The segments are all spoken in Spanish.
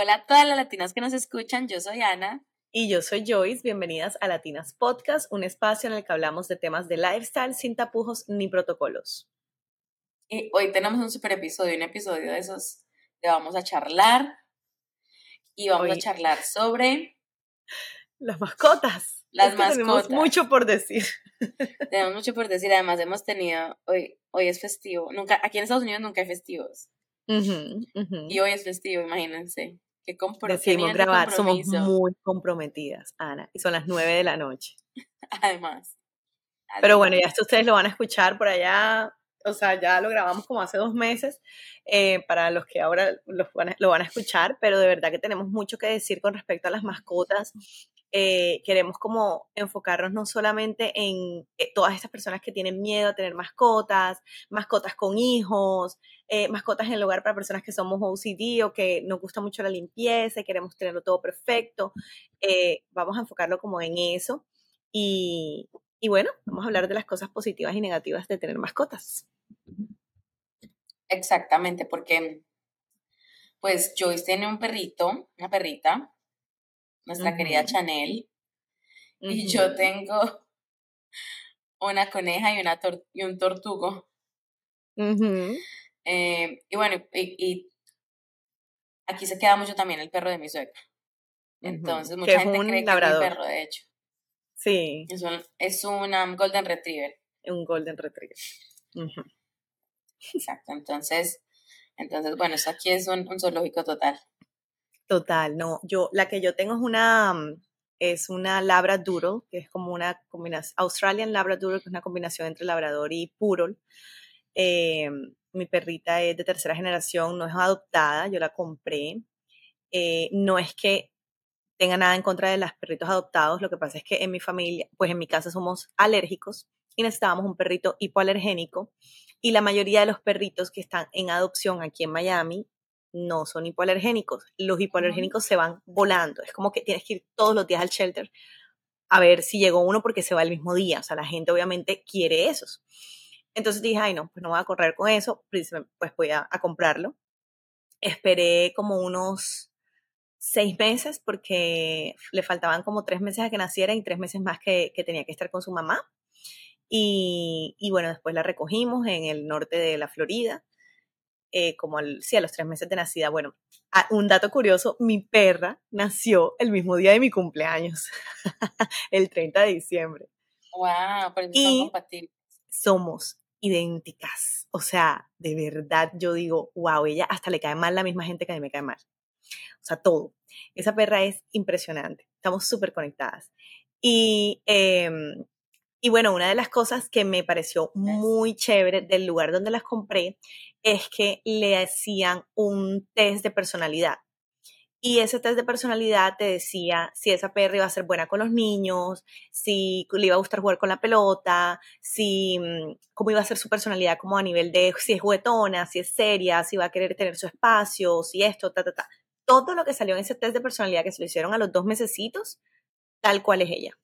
Hola a todas las latinas que nos escuchan, yo soy Ana. Y yo soy Joyce, bienvenidas a Latinas Podcast, un espacio en el que hablamos de temas de lifestyle sin tapujos ni protocolos. Y hoy tenemos un super episodio, un episodio de esos que vamos a charlar. Y vamos a charlar sobre... Las mascotas. Las mascotas. Tenemos mucho por decir. Tenemos mucho por decir, además hemos tenido, hoy, hoy es festivo, nunca, aquí en Estados Unidos nunca hay festivos. Y hoy es festivo, imagínense. Decidimos grabar, somos muy comprometidas, Ana, y son las nueve de la noche. Además. Pero bueno, ya esto ustedes lo van a escuchar por allá, o sea, ya lo grabamos como hace dos meses, eh, para los que ahora lo van, a, lo van a escuchar, pero de verdad que tenemos mucho que decir con respecto a las mascotas. Eh, queremos como enfocarnos no solamente en eh, todas estas personas que tienen miedo a tener mascotas, mascotas con hijos, eh, mascotas en el hogar para personas que somos OCD o que nos gusta mucho la limpieza y queremos tenerlo todo perfecto. vamos a enfocarlo como en eso. Y, bueno, vamos a hablar de las cosas positivas y negativas de tener mascotas. Exactamente, porque pues Joyce tiene un perrito, una perrita, nuestra querida Chanel. Y yo tengo una coneja y, una y un tortugo. Eh, y bueno, y, aquí se queda mucho también el perro de mi suegra. Entonces, mucha gente cree que es mi perro, de hecho. Sí. Es un, es um, Golden Retriever. Un Golden Retriever. Exacto. Entonces, entonces, bueno, eso aquí es un, un zoológico total. Total, no. Yo, la que yo tengo es una, mm, es una Labradoodle, que es como una combinación, Australian Labradoodle, que es una combinación entre Labrador y Poodle. Eh, mi perrita es de tercera generación, no es adoptada, yo la compré. Eh, no es que tenga nada en contra de los perritos adoptados, lo que pasa es que en mi familia, pues en mi casa somos alérgicos y necesitábamos un perrito hipoalergénico y la mayoría de los perritos que están en adopción aquí en Miami no son hipoalergénicos. Los hipoalergénicos se van volando. Es como que tienes que ir todos los días al shelter a ver si llegó uno porque se va el mismo día. O sea, la gente obviamente quiere esos. Entonces dije, ay, no, pues no voy a correr con eso, pues, pues voy a, comprarlo. Esperé como unos seis meses porque le faltaban como tres meses a que naciera y tres meses más que, tenía que estar con su mamá. Y, y, bueno, después la recogimos en el norte de la Florida eh, como al, sí, a los tres meses de nacida. Bueno, un dato curioso, mi perra nació el mismo día de mi cumpleaños, el 30 de diciembre. Wow, pero y compatibles. Somos idénticas. O sea, de verdad yo digo, wow, ella hasta le cae mal la misma gente que a mí me cae mal. O sea, todo. Esa perra es impresionante. Estamos súper conectadas. Y em, y bueno, una de las cosas que me pareció muy chévere del lugar donde las compré es que le hacían un test de personalidad. Y ese test de personalidad te decía si esa perra iba a ser buena con los niños, si le iba a gustar jugar con la pelota, si mm, cómo iba a ser su personalidad como a nivel de si es juguetona, si es seria, si va a querer tener su espacio, si esto, ta, ta, ta. Todo lo que salió en ese test de personalidad que se lo hicieron a los dos mesecitos, tal cual es ella.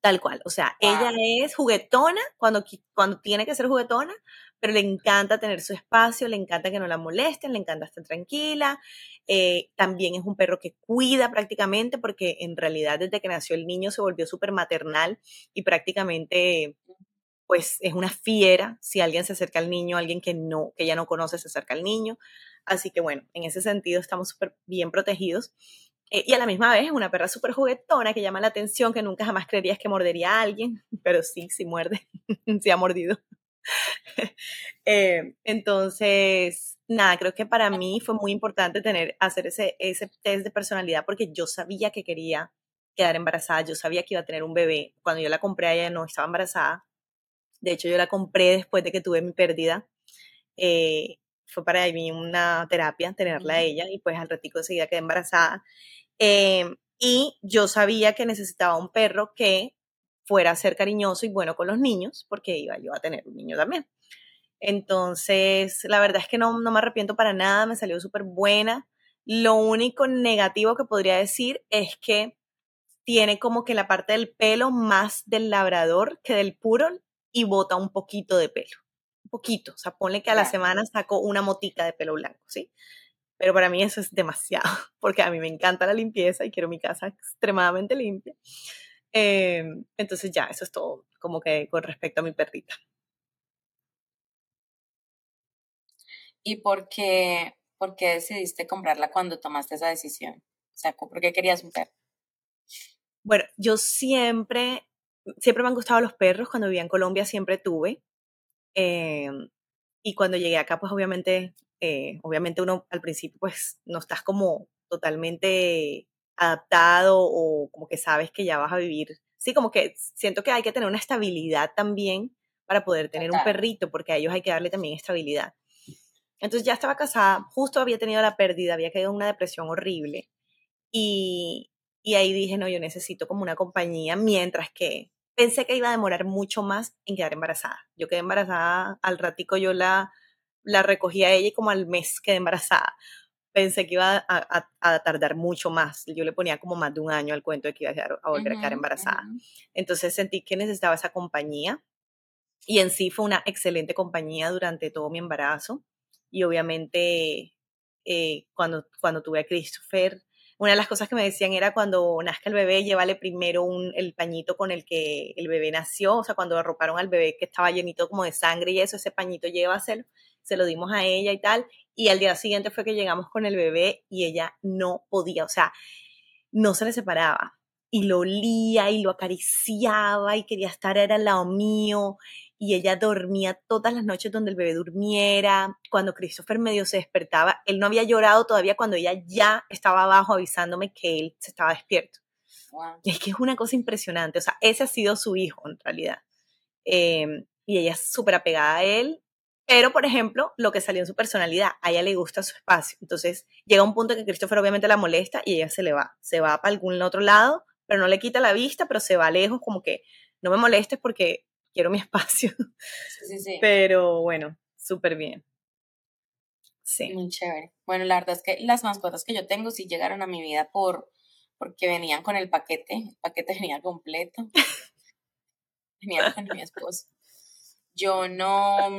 Tal cual. O sea, ella es juguetona cuando, cuando tiene que ser juguetona, pero le encanta tener su espacio, le encanta que no la molesten, le encanta estar tranquila. Eh, también es un perro que cuida prácticamente porque en realidad desde que nació el niño se volvió súper maternal y prácticamente pues es una fiera si alguien se acerca al niño, alguien que no, que ya no conoce se acerca al niño. Así que bueno, en ese sentido estamos súper bien protegidos. Eh, y a la misma vez es una perra súper juguetona que llama la atención, que nunca jamás creerías que mordería a alguien, pero sí, sí muerde, sí ha mordido. Eh, entonces, nada, creo que para mí fue muy importante tener, hacer ese, ese test de personalidad porque yo sabía que quería quedar embarazada, yo sabía que iba a tener un bebé. Cuando yo la compré, ella no estaba embarazada. De hecho, yo la compré después de que tuve mi pérdida. Eh, fue para mí una terapia tenerla a ella y pues al ratico enseguida quedé embarazada. Em, y yo sabía que necesitaba un perro que fuera a ser cariñoso y bueno con los niños, porque iba yo a tener un niño también. Entonces, la verdad es que no, no me arrepiento para nada, me salió súper buena. Lo único negativo que podría decir es que tiene como que la parte del pelo más del labrador que del puro y bota un poquito de pelo. Un poquito. O sea, ponle que a la semana saco una motica de pelo blanco, ¿sí? Pero para mí eso es demasiado, porque a mí me encanta la limpieza y quiero mi casa extremadamente limpia. Em, entonces ya, eso es todo como que con respecto a mi perrita. ¿Y por qué, por qué decidiste comprarla cuando tomaste esa decisión? O sea, ¿por qué querías un perro? Bueno, yo siempre, siempre me han gustado los perros. Cuando vivía en Colombia siempre tuve. Em, y cuando llegué acá, pues obviamente, eh, obviamente uno al principio, pues no estás como totalmente adaptado o como que sabes que ya vas a vivir. Sí, como que siento que hay que tener una estabilidad también para poder tener un perrito, porque a ellos hay que darle también estabilidad. Entonces ya estaba casada, justo había tenido la pérdida, había caído en una depresión horrible. Y, y ahí dije, no, yo necesito como una compañía, mientras que pensé que iba a demorar mucho más en quedar embarazada. Yo quedé embarazada, al ratico yo la, la recogí a ella y como al mes quedé embarazada. Pensé que iba a, a, tardar mucho más. Yo le ponía como más de un año al cuento de que iba a, volver a quedar embarazada. Entonces sentí que necesitaba esa compañía y en sí fue una excelente compañía durante todo mi embarazo. Y obviamente eh, cuando, cuando tuve a Christopher, una de las cosas que me decían era cuando nazca el bebé, llévale primero un, el pañito con el que el bebé nació, o sea, cuando arroparon al bebé que estaba llenito como de sangre y eso, ese pañito llévaselo, se lo dimos a ella y tal, y al día siguiente fue que llegamos con el bebé y ella no podía, o sea, no se le separaba y lo olía y lo acariciaba y quería estar era al lado mío y ella dormía todas las noches donde el bebé durmiera. Cuando Christopher medio se despertaba, él no había llorado todavía cuando ella ya estaba abajo avisándome que él se estaba despierto. es que es una cosa impresionante. O sea, ese ha sido su hijo en realidad. Em, y ella es súper apegada a él. Pero, por ejemplo, lo que salió en su personalidad, a ella le gusta su espacio. Entonces, llega un punto que Christopher obviamente la molesta y ella se le va. Se va para algún otro lado, pero no le quita la vista, pero se va lejos, como que no me molestes porque quiero mi espacio. Sí, sí. Pero bueno, súper bien. Sí. Muy chévere. Bueno, la verdad es que las mascotas que yo tengo sí llegaron a mi vida por porque venían con el paquete, el paquete venía completo. venía con mi esposo. Yo no,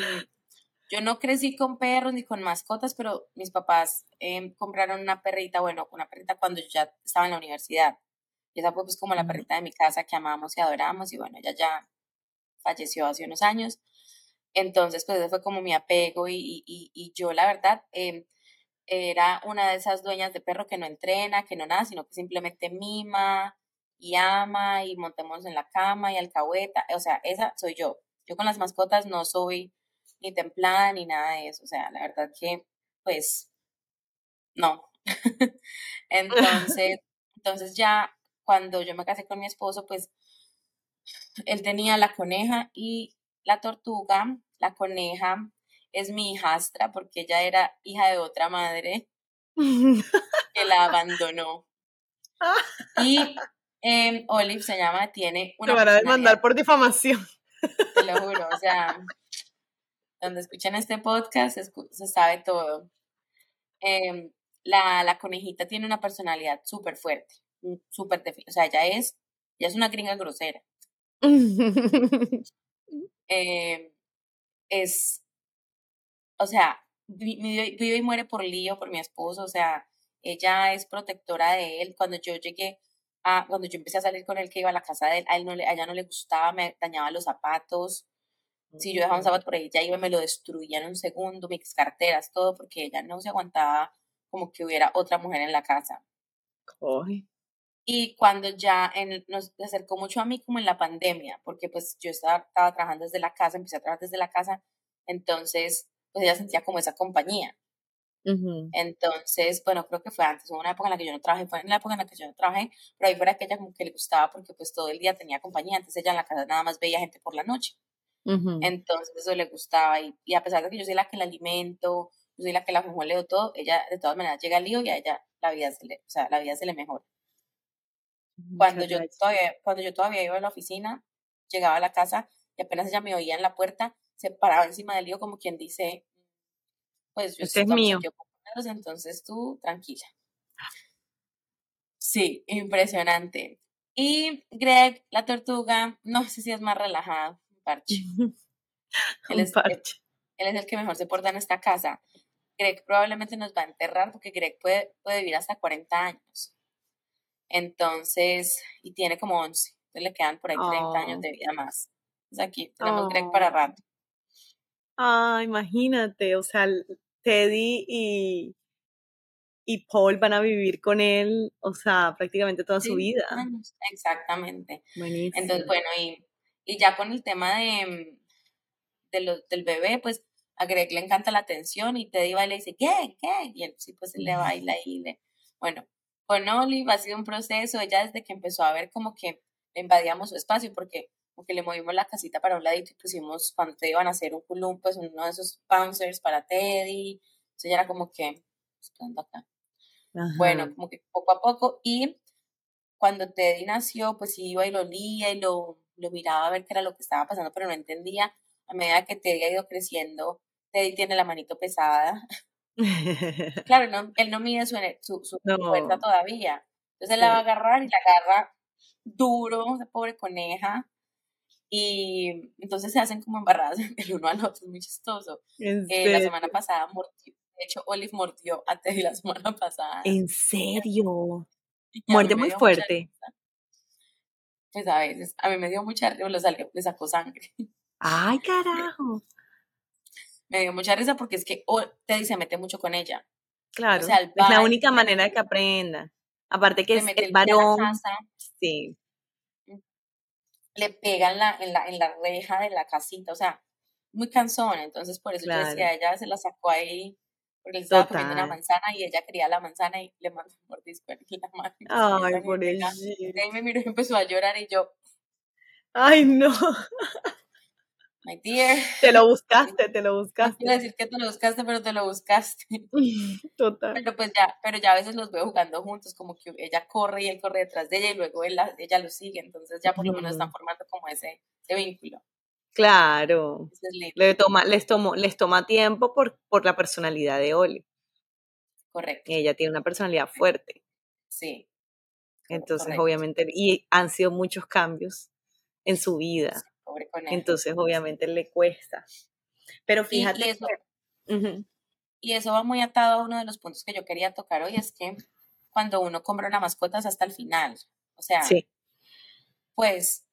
yo no crecí con perros ni con mascotas, pero mis papás em, compraron una perrita, bueno, una perrita cuando yo ya estaba en la universidad. Y esa fue pues como la perrita de mi casa que amamos y adoramos y bueno, ella ya falleció hace unos años. Entonces, pues ese fue como mi apego y, y, y yo, la verdad, em, era una de esas dueñas de perro que no entrena, que no nada, sino que simplemente mima y ama y montemos en la cama y alcahueta. O sea, esa soy yo. Yo con las mascotas no soy ni templada ni nada de eso. O sea, la verdad que, pues, no. entonces, entonces ya cuando yo me casé con mi esposo, pues él tenía la coneja y la tortuga. La coneja es mi hijastra porque ella era hija de otra madre que la abandonó. Y eh, Olive se llama, tiene una. Te van a demandar por difamación. Te lo juro, o sea, donde escuchan este podcast se, sabe todo. Em, la, la, conejita tiene una personalidad súper fuerte, súper o sea, ella es, ella es una gringa grosera. Eh, es, o sea, vive y muere por lío, por mi esposo, o sea, ella es protectora de él. Cuando yo llegué a, cuando yo empecé a salir con él, que iba a la casa de él, a, él no le, ella no le gustaba, me dañaba los zapatos. Si yo dejaba un zapato por ahí, ya iba y me lo destruía en un segundo, mis carteras, todo, porque ella no se aguantaba como que hubiera otra mujer en la casa. Y cuando ya en, nos acercó mucho a mí como en la pandemia, porque pues yo estaba, estaba trabajando desde la casa, empecé a trabajar desde la casa, entonces pues ella sentía como esa compañía. Entonces, bueno, creo que fue antes, hubo una época en la que yo no trabajé, fue en la época en la que yo no trabajé, pero ahí fuera que ella como que le gustaba porque pues todo el día tenía compañía, antes ella en la casa nada más veía gente por la noche. Entonces eso le gustaba y, y, a pesar de que yo soy la que la alimento, yo soy la que la leo todo, ella de todas maneras llega al lío y a ella la vida se le, o sea, la vida se le mejora. Cuando yo, todavía, cuando yo todavía iba a la oficina, llegaba a la casa y apenas ella me oía en la puerta, se paraba encima del lío como quien dice, pues yo este es mío. entonces tú tranquila. Sí, impresionante. Y Greg, la tortuga, no sé si es más relajado, parche. él, es, Él, es el que mejor se porta en esta casa. Greg probablemente nos va a enterrar porque Greg puede, puede vivir hasta 40 años. Entonces, y tiene como 11. Entonces le quedan por ahí 30 años de vida más. Entonces aquí tenemos Greg para rato. Ah, imagínate, o sea, Teddy y, y Paul van a vivir con él, o sea, prácticamente toda su vida. Exactamente. Entonces, bueno, y, y, ya con el tema de, de del bebé, pues a Greg le encanta la atención y Teddy va y le dice, ¿qué? ¿Qué? Y él sí, pues le baila y le... Bueno, con Olive ha sido un proceso, ella desde que empezó a ver como que invadíamos su espacio, porque porque le movimos la casita para un ladito y pusimos, cuando te iban a hacer un culum, pues uno de esos bouncers para Teddy, entonces ya era como que, acá. Bueno, como que poco a poco, y cuando Teddy nació, pues iba y lo olía y lo, lo miraba a ver qué era lo que estaba pasando, pero no entendía. A medida que Teddy ha ido creciendo, Teddy tiene la manito pesada. claro, no, él no mide su, su, fuerza todavía. Entonces él la va a agarrar y la agarra duro, esa pobre coneja. Y entonces se hacen como embarradas el uno al otro, es muy chistoso. Eh, la semana pasada mordió, de hecho Olive mordió a Teddy la semana pasada. ¿En serio? Muerde muy fuerte. Pues a veces, a mí me dio mucha risa, le sacó sangre. ¡Ay, carajo! Me dio mucha risa porque es que Teddy se mete mucho con ella. Claro, es la única manera de que aprenda. Aparte que es el varón. Sí le pega en la, en la, en la reja de la casita, o sea, muy cansón, entonces por eso yo decía, ella se la sacó ahí, porque le estaba comiendo una manzana y ella quería la manzana y le mandó un mordisco en la mano. Ay, por eso. Y ahí me miró y empezó a llorar y yo... Ay, no. My dear. Te lo buscaste, te lo buscaste. No quiero decir que te lo buscaste, pero te lo buscaste. Total. Pero pues ya, pero ya a veces los veo jugando juntos, como que ella corre y él corre detrás de ella y luego él, ella lo sigue, entonces ya por lo menos están formando como ese, vínculo. Claro. Le toma, les, tomó, les toma tiempo por, por la personalidad de Oli. Correcto. ella tiene una personalidad fuerte. Sí. Entonces, obviamente, y han sido muchos cambios en su vida. Entonces, obviamente, le cuesta. Pero fíjate. Y, eso, y eso va muy atado a uno de los puntos que yo quería tocar hoy, es que cuando uno compra una mascota es hasta el final. O sea, pues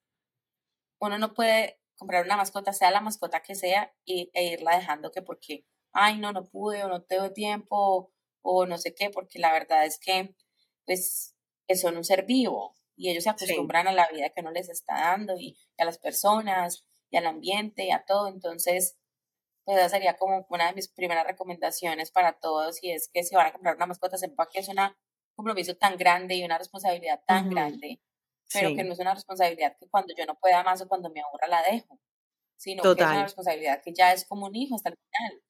uno no puede comprar una mascota, sea la mascota que sea, e irla dejando que porque, ay, no, no pude, o no tengo tiempo, o no sé qué, porque la verdad es que, pues, son un ser vivo y ellos se acostumbran a la vida que uno les está dando y, a las personas y al ambiente y a todo. Entonces, pues esa sería como una de mis primeras recomendaciones para todos y es que si van a comprar una mascota, sepa que es un compromiso tan grande y una responsabilidad tan grande, pero que no es una responsabilidad que cuando yo no pueda más o cuando me aburra la dejo, sino que es una responsabilidad que ya es como un hijo hasta el final.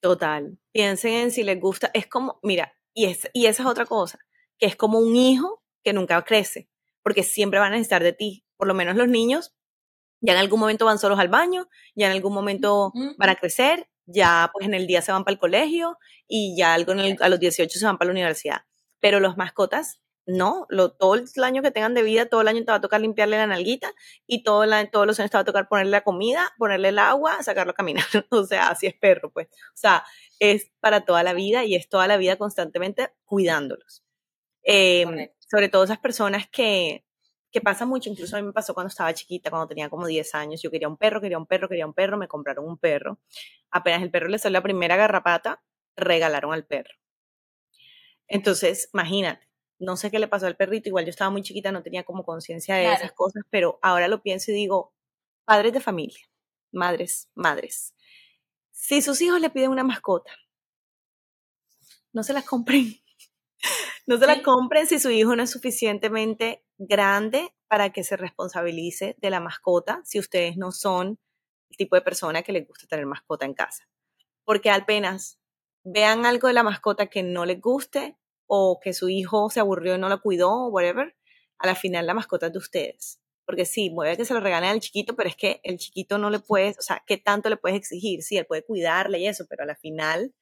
Total. Piensen en si les gusta, es como, mira, y, es, y esa es otra cosa, que es como un hijo que nunca crece porque siempre van a necesitar de ti. Por lo menos los niños ya en algún momento van solos al baño, ya en algún momento van a crecer, ya pues en el día se van para el colegio y ya algo a los 18 se van para la universidad. Pero los mascotas, no, lo, todo el año que tengan de vida, todo el año te va a tocar limpiarle la nalguita y todo todos los años te va a tocar ponerle la comida, ponerle el agua, sacarlo a caminar. o sea, así es perro, pues. O sea, es para toda la vida y es toda la vida constantemente cuidándolos. Eh, sobre todo esas personas que, que pasa mucho, incluso a mí me pasó cuando estaba chiquita, cuando tenía como 10 años, yo quería un perro, quería un perro, quería un perro, me compraron un perro. Apenas el perro le salió la primera garrapata, regalaron al perro. Entonces, imagínate, no sé qué le pasó al perrito, igual yo estaba muy chiquita, no tenía como conciencia de esas cosas, pero ahora lo pienso y digo, padres de familia, madres, madres, si sus hijos le piden una mascota, no se las compren no se la compren si su hijo no es suficientemente grande para que se responsabilice de la mascota, si ustedes no son el tipo de persona que les gusta tener mascota en casa. Porque apenas vean algo de la mascota que no les guste o que su hijo se aburrió y no la cuidó o whatever, a la final la mascota es de ustedes. Porque sí, puede que se lo regalen al chiquito, pero es que el chiquito no le puedes, o sea, ¿qué tanto le puedes exigir? Sí, él puede cuidarle y eso, pero a la final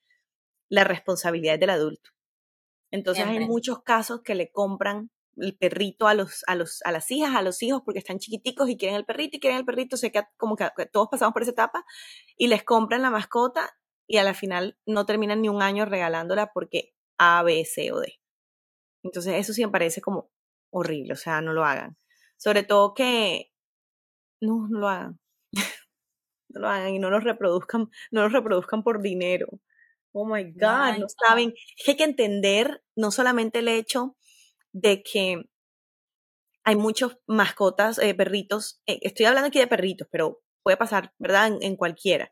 la responsabilidad es del adulto. Entonces hay muchos casos que le compran el perrito a los, a los, a las hijas, a los hijos, porque están chiquiticos y quieren el perrito y quieren el perrito, sé que como que todos pasamos por esa etapa, y les compran la mascota y a la final no terminan ni un año regalándola porque A, B, C o D. Entonces eso sí me parece como horrible, o sea, no lo hagan. Sobre todo que no, no lo hagan. no lo hagan y no los reproduzcan, no los reproduzcan por dinero. Oh my God, no saben. Es que hay que entender no solamente el hecho de que hay muchos mascotas, eh, perritos, eh, estoy hablando aquí de perritos, pero puede pasar, ¿verdad? En, cualquiera.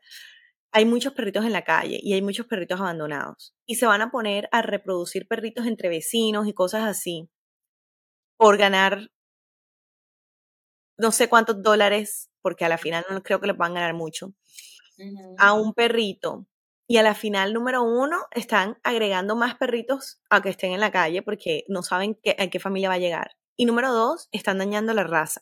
Hay muchos perritos en la calle y hay muchos perritos abandonados. Y se van a poner a reproducir perritos entre vecinos y cosas así por ganar no sé cuántos dólares, porque a la final no creo que le puedan ganar mucho, a un perrito. Y a la final, número uno, están agregando más perritos a que estén en la calle porque no saben qué, a qué familia va a llegar. Y número dos, están dañando la raza.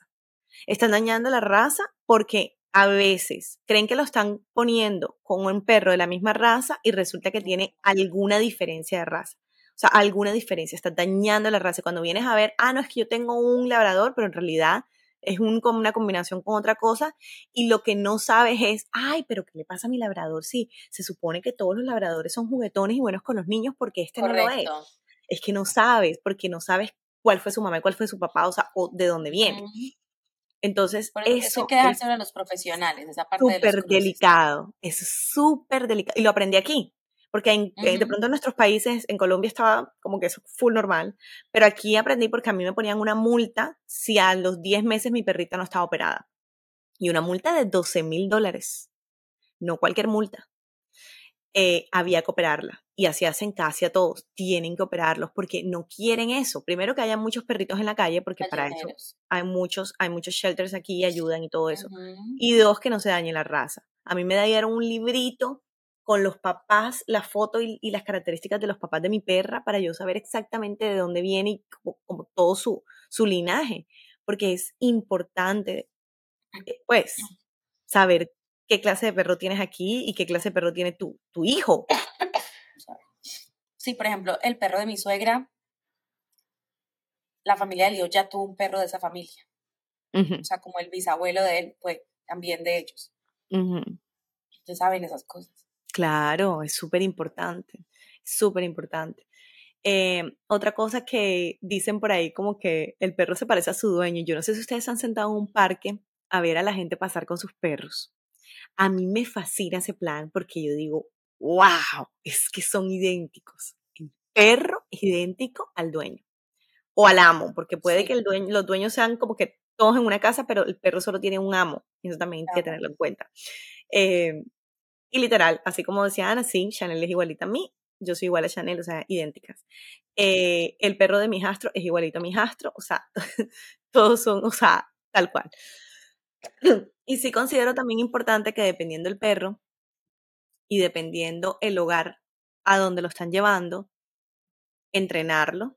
Están dañando la raza porque a veces creen que lo están poniendo con un perro de la misma raza y resulta que tiene alguna diferencia de raza. O sea, alguna diferencia, está dañando la raza. Cuando vienes a ver, ah, no, es que yo tengo un labrador, pero en realidad es un, como una combinación con otra cosa y lo que no sabes es, ay, pero ¿qué le pasa a mi labrador? Sí, se supone que todos los labradores son juguetones y buenos con los niños porque este no lo es. Es que no sabes, porque no sabes cuál fue su mamá y cuál fue su papá, o sea, o de dónde viene. Entonces, eso, eso hay que dejárselo a los profesionales, esa parte súper delicado, es súper delicado. Y lo aprendí aquí, porque en, eh, de pronto en nuestros países, en Colombia estaba como que eso full normal, pero aquí aprendí porque a mí me ponían una multa si a los 10 meses mi perrita no estaba operada. Y una multa de 12 mil dólares, no cualquier multa. Eh, había que operarla. Y así hacen casi a todos. Tienen que operarlos porque no quieren eso. Primero que haya muchos perritos en la calle, porque para eso hay muchos, hay muchos shelters aquí y ayudan y todo eso. Y dos, que no se dañe la raza. A mí me dieron un librito con los papás, la foto y, las características de los papás de mi perra para yo saber exactamente de dónde viene y como, todo su, su linaje. Porque es importante, eh, pues, saber qué clase de perro tienes aquí y qué clase de perro tiene tu, tu hijo. Sí, por ejemplo, el perro de mi suegra, la familia de Leo ya tuvo un perro de esa familia. O sea, como el bisabuelo de él, pues también de ellos. Ustedes saben esas cosas. Claro, es súper importante, súper importante. Eh, otra cosa que dicen por ahí como que el perro se parece a su dueño. Yo no sé si ustedes han sentado en un parque a ver a la gente pasar con sus perros. A mí me fascina ese plan porque yo digo, wow, es que son idénticos. El perro es idéntico al dueño o al amo, porque puede que el dueño, los dueños sean como que todos en una casa, pero el perro solo tiene un amo. Eso también hay que tenerlo en cuenta. Eh, y literal, así como decía Ana, sí, Chanel es igualita a mí, yo soy igual a Chanel, o sea, idénticas. Eh, el perro de mi hijastro es igualito a mi hijastro, o sea, todos son, o sea, tal cual. Y sí considero también importante que dependiendo del perro y dependiendo el hogar a donde lo están llevando, entrenarlo.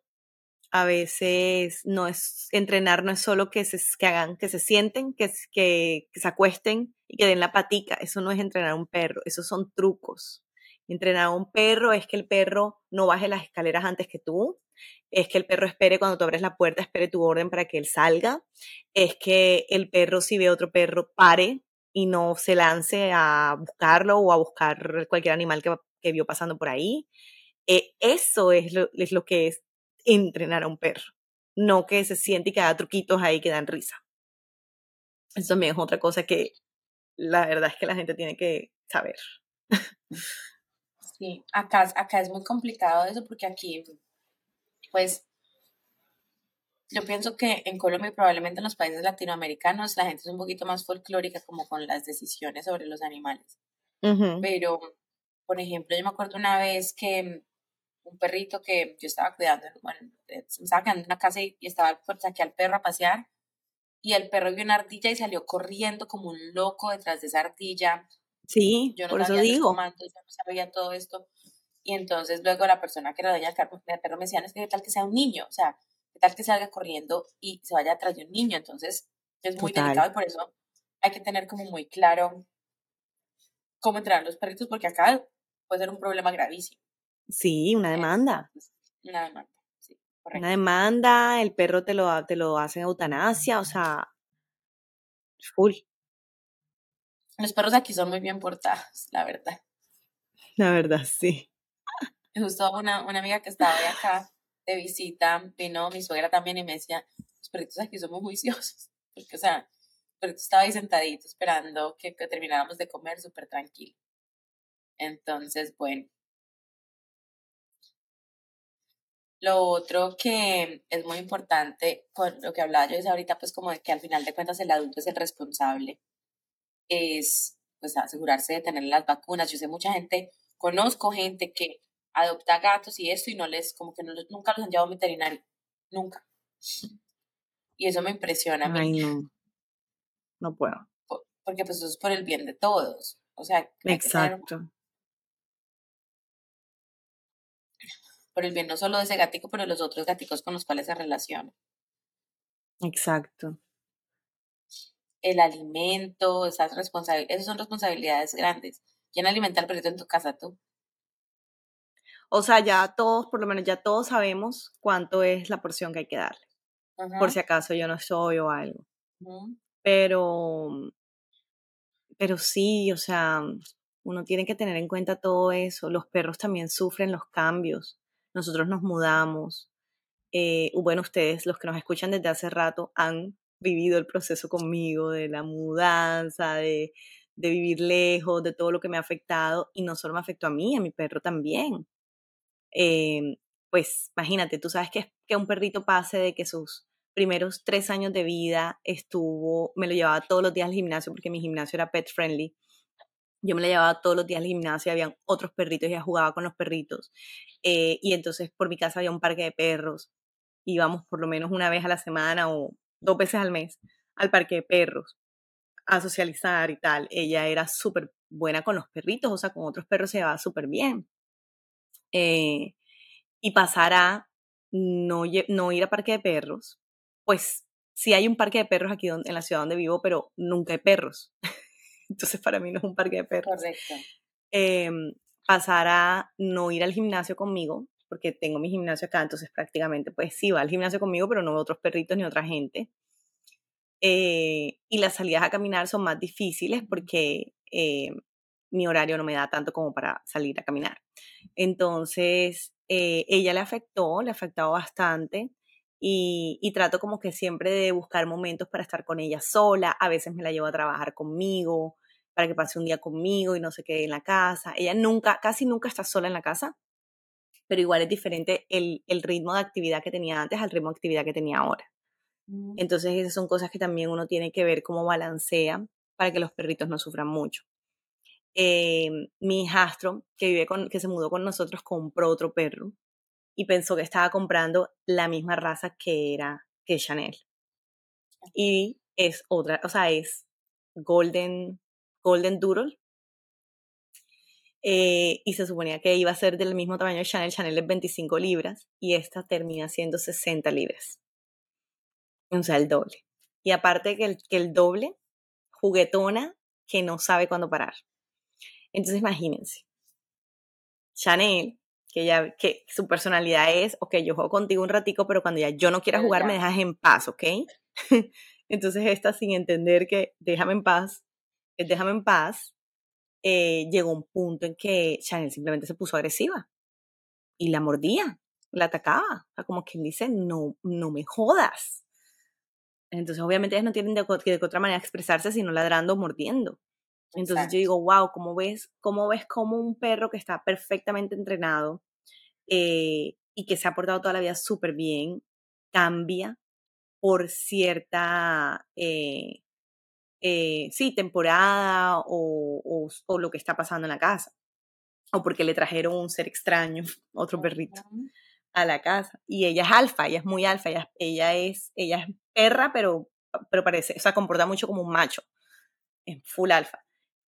A veces no es, entrenar no es solo que se, que hagan, que se sienten, que, que, se acuesten y que den la patica. Eso no es entrenar a un perro, esos son trucos. Entrenar a un perro es que el perro no baje las escaleras antes que tú, es que el perro espere cuando tú abres la puerta, espere tu orden para que él salga, es que el perro si ve otro perro pare y no se lance a buscarlo o a buscar cualquier animal que, que vio pasando por ahí. Eh, eso es lo, es lo que es entrenar a un perro, no que se siente y que haga truquitos ahí que dan risa. Eso también es otra cosa que la verdad es que la gente tiene que saber. Sí, acá, acá es muy complicado eso porque aquí pues yo pienso que en Colombia y probablemente en los países latinoamericanos la gente es un poquito más folclórica como con las decisiones sobre los animales. Pero, por ejemplo, yo me acuerdo una vez que un perrito que yo estaba cuidando, bueno, eh, me estaba quedando en una casa y, estaba, pues, saqué al perro a pasear y el perro vio una ardilla y salió corriendo como un loco detrás de esa ardilla. Sí, yo no por eso digo. yo no sabía todo esto. Y entonces luego la persona que era dueña del perro me decía, es que tal que sea un niño, o sea, tal que salga corriendo y se vaya atrás de un niño. Entonces es muy delicado y por eso hay que tener como muy claro cómo entrenar los perritos, porque acá puede ser un problema gravísimo. Sí, una demanda. Una demanda, sí. Una demanda, el perro te lo, te lo hace eutanasia, o sea, full. Los perros aquí son muy bien portados, la verdad. La verdad, sí. Justo una, una amiga que estaba de acá de visita, vino mi suegra también y me decía, los perritos aquí son muy juiciosos. Porque, o sea, el perrito estaba ahí sentadito esperando que, que termináramos de comer súper tranquilo. Entonces, bueno. Lo otro que es muy importante, con lo que hablaba yo es ahorita, pues como de que al final de cuentas el adulto es el responsable, es pues asegurarse de tener las vacunas. Yo sé mucha gente, conozco gente que adopta gatos y esto y no les, como que no, nunca los han llevado a un veterinario, nunca. Y eso me impresiona a mí. No. No puedo. Porque pues eso es por el bien de todos. O sea, exacto. Por el bien no solo de ese gatico, pero de los otros gaticos con los cuales se relaciona. Exacto. El alimento, esas responsabilidades, esas son responsabilidades grandes. ¿Quién alimenta al perrito en tu casa tú? O sea, ya todos, por lo menos ya todos sabemos cuánto es la porción que hay que darle. Por si acaso yo no soy o algo. Pero, pero sí, o sea, uno tiene que tener en cuenta todo eso. Los perros también sufren los cambios. Nosotros nos mudamos. Eh, bueno, ustedes, los que nos escuchan desde hace rato, han vivido el proceso conmigo de la mudanza, de, de vivir lejos, de todo lo que me ha afectado. Y no solo me afectó a mí, a mi perro también. Em, pues imagínate, tú sabes que, que un perrito pase de que sus primeros tres años de vida estuvo, me lo llevaba todos los días al gimnasio porque mi gimnasio era pet friendly. Yo me lo llevaba todos los días al gimnasio, y había otros perritos, y ella jugaba con los perritos. Eh, y entonces por mi casa había un parque de perros. Íbamos por lo menos una vez a la semana o dos veces al mes al parque de perros a socializar y tal. Ella era súper buena con los perritos, o sea, con otros perros se llevaba súper bien. Eh, y pasar a no, no ir a parque de perros, pues sí hay un parque de perros aquí en la ciudad donde vivo, pero nunca hay perros. Entonces para mí no es un parque de perros. Correcto. Em, pasar a no ir al gimnasio conmigo, porque tengo mi gimnasio acá, entonces prácticamente pues sí va al gimnasio conmigo, pero no veo otros perritos ni otra gente. Eh, y las salidas a caminar son más difíciles porque eh, mi horario no me da tanto como para salir a caminar. Entonces, eh, ella le afectó, le ha afectado bastante y, y, trato como que siempre de buscar momentos para estar con ella sola. A veces me la llevo a trabajar conmigo para que pase un día conmigo y no se quede en la casa. Ella nunca, casi nunca está sola en la casa, pero igual es diferente el, el ritmo de actividad que tenía antes al ritmo de actividad que tenía ahora. Mm. Entonces esas son cosas que también uno tiene que ver cómo balancea para que los perritos no sufran mucho. Eh, mi hijastro, que, vive con, que se mudó con nosotros, compró otro perro y pensó que estaba comprando la misma raza que era que Chanel. Y es otra, o sea, es Golden, Golden Doodle. Eh, y se suponía que iba a ser del mismo tamaño de Chanel. Chanel es 25 libras y esta termina siendo 60 libras. O sea, el doble. Y aparte que el, que el doble, juguetona que no sabe cuándo parar. Entonces imagínense, Chanel, que ya que su personalidad es, ok, yo juego contigo un ratico, pero cuando ya yo no quiera jugar me dejas en paz, ¿ok? Entonces esta sin entender que déjame en paz, déjame en paz, eh, llegó un punto en que Chanel simplemente se puso agresiva y la mordía, la atacaba, o sea, como quien dice, no, no me jodas. Entonces obviamente ellas no tienen de, de otra manera expresarse sino ladrando o mordiendo. Entonces yo digo, wow, ¿cómo ves, cómo ves cómo un perro que está perfectamente entrenado eh, y que se ha portado toda la vida súper bien, cambia por cierta, eh, eh, sí, temporada o, o, lo que está pasando en la casa? O porque le trajeron un ser extraño, otro perrito, a la casa. Y ella es alfa, ella es muy alfa, ella, ella, es, ella es perra, pero, pero parece, o sea, comporta mucho como un macho, es full alfa.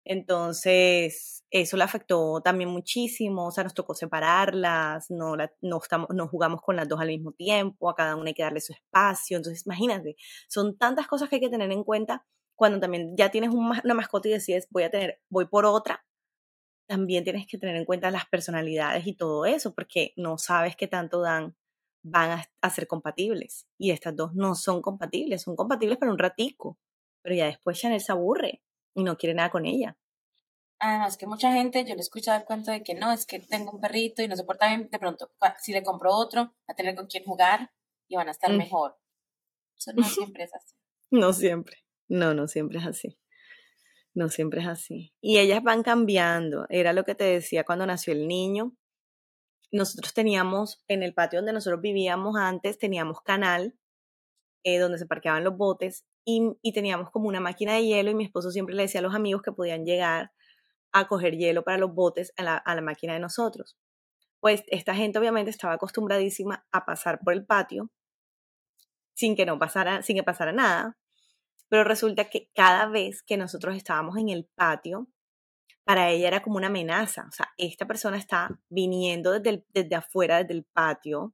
Entonces, eso le afectó también muchísimo, o sea, nos tocó separarlas, no, no, estamos, no jugamos con las dos al mismo tiempo, a cada una hay que darle su espacio, entonces imagínate, son tantas cosas que hay que tener en cuenta cuando también ya tienes una mascota y decides voy a tener, voy por otra, también tienes que tener en cuenta las personalidades y todo eso, porque no sabes qué tanto dan van a, a ser compatibles. Y estas dos no son compatibles, son compatibles para un ratico, pero ya después Chanel se aburre y no quiere nada con ella. Además que mucha gente, yo le he escuchado el cuento de que no, es que tengo un perrito y no se porta bien, de pronto, si le compro otro, va a tener con quién jugar y van a estar Mm. mejor. Eso no siempre es así. No siempre. No, no siempre es así. No siempre es así. Y ellas van cambiando. Era lo que te decía cuando nació el niño. Nosotros teníamos, en el patio donde nosotros vivíamos antes, teníamos canal eh, donde se parqueaban los botes y, y teníamos como una máquina de hielo y mi esposo siempre le decía a los amigos que podían llegar a coger hielo para los botes a la, a la máquina de nosotros. Pues esta gente obviamente estaba acostumbradísima a pasar por el patio sin que no pasara, sin que pasara nada. Pero resulta que cada vez que nosotros estábamos en el patio, para ella era como una amenaza. O sea, esta persona está viniendo desde, el- desde afuera, desde el patio,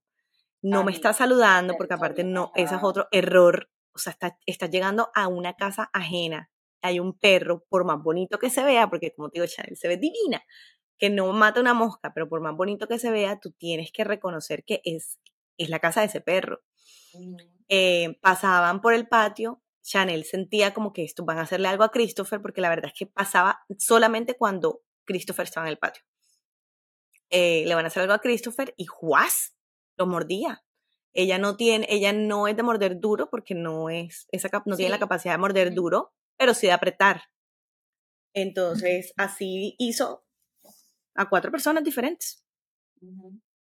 no me está saludando, porque aparte no, ese es otro error. O sea, está, está llegando a una casa ajena. Hay un perro, por más bonito que se vea, porque como te digo, Chanel se ve divina, que no mata una mosca, pero por más bonito que se vea, tú tienes que reconocer que es, es la casa de ese perro Mm, eh, pasaban por el patio, Chanel sentía como que esto van a hacerle algo a Christopher, porque la verdad es que pasaba solamente cuando Christopher estaba en el patio. Eh, le van a hacer algo a Christopher y ¡juas! lo mordía. Ella no tiene, ella no es de morder duro porque no es, esa, no tiene la capacidad de morder duro, pero sí de apretar. Entonces, así hizo a cuatro personas diferentes.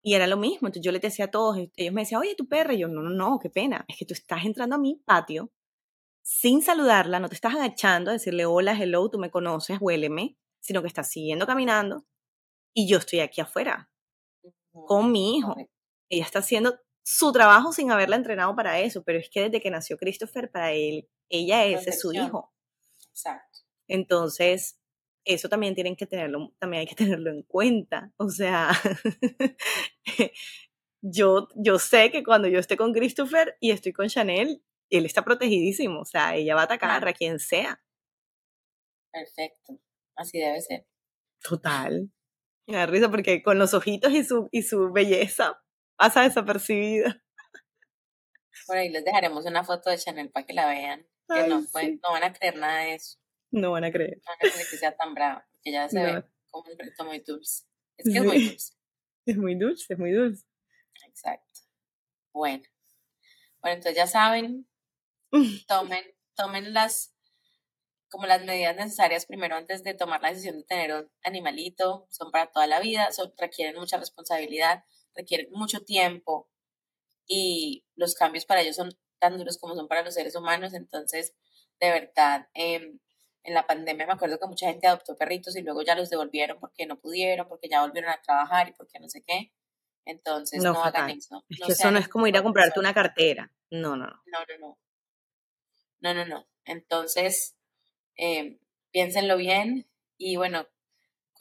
Y era lo mismo. Entonces yo les decía a todos, ellos me decían, oye, tu perra. Y yo, no, no, no, qué pena. Es que tú estás entrando a mi patio sin saludarla, no te estás agachando a decirle hola, hello, tú me conoces, huéleme, sino que estás siguiendo caminando y yo estoy aquí afuera con mi hijo. Correcto. Ella está haciendo su trabajo sin haberla entrenado para eso, pero es que desde que nació Christopher, para él, ella ese es su hijo. Exacto. Entonces, eso también tienen que tenerlo, también hay que tenerlo en cuenta. O sea, yo, yo sé que cuando yo esté con Christopher y estoy con Chanel, él está protegidísimo. O sea, ella va a atacar a quien sea. Perfecto. Así debe ser. Total. Me da risa porque con los ojitos y su, y su belleza pasa desapercibida. Por ahí les dejaremos una foto de Chanel para que la vean. Que Ay, no, sí. no van a creer nada de eso. No van a creer. No van a creer que sea tan brava. Que ya se No. ve como un perrito muy dulce. Es que es muy dulce. Es muy dulce, es muy dulce. Exacto. Bueno. Bueno, entonces ya saben, tomen, tomen las como las medidas necesarias primero antes de tomar la decisión de tener un animalito, son para toda la vida, son, requieren mucha responsabilidad, requieren mucho tiempo y los cambios para ellos son tan duros como son para los seres humanos, entonces de verdad em, en la pandemia me acuerdo que mucha gente adoptó perritos y luego ya los devolvieron porque no pudieron, porque ya volvieron a trabajar y porque no sé qué. Entonces No, no, hagan eso. Es no que eso no es como ir a comprarte una cartera. No, no, no. No, no, no. No, no, no. Entonces, eh, piénsenlo bien y bueno,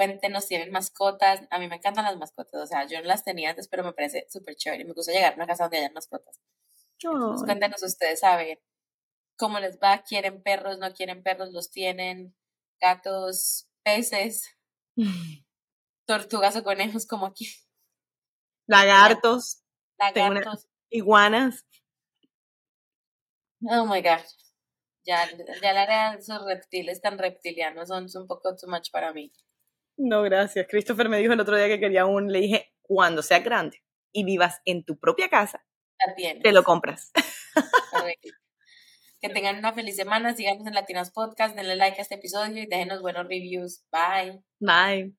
cuéntenos, ¿tienen mascotas? A mí me encantan las mascotas, o sea, yo no las tenía antes, pero me parece súper chévere. Me gusta llegar a una casa donde hayan mascotas. Entonces, cuéntenos ustedes ver cómo les va, quieren perros, no quieren perros, los tienen, gatos, peces, tortugas o conejos como aquí, Lagartos, lagartos. iguanas. Oh my God. Ya, ya la área de esos reptiles tan reptilianos son un poco too much para mí. No, gracias. Christopher me dijo el otro día que quería un. Le dije, cuando sea grande y vivas en tu propia casa, te lo compras. Que tengan una feliz semana. Síganos en Latinas Podcast. Denle like a este episodio y déjenos buenos reviews. Bye. Bye.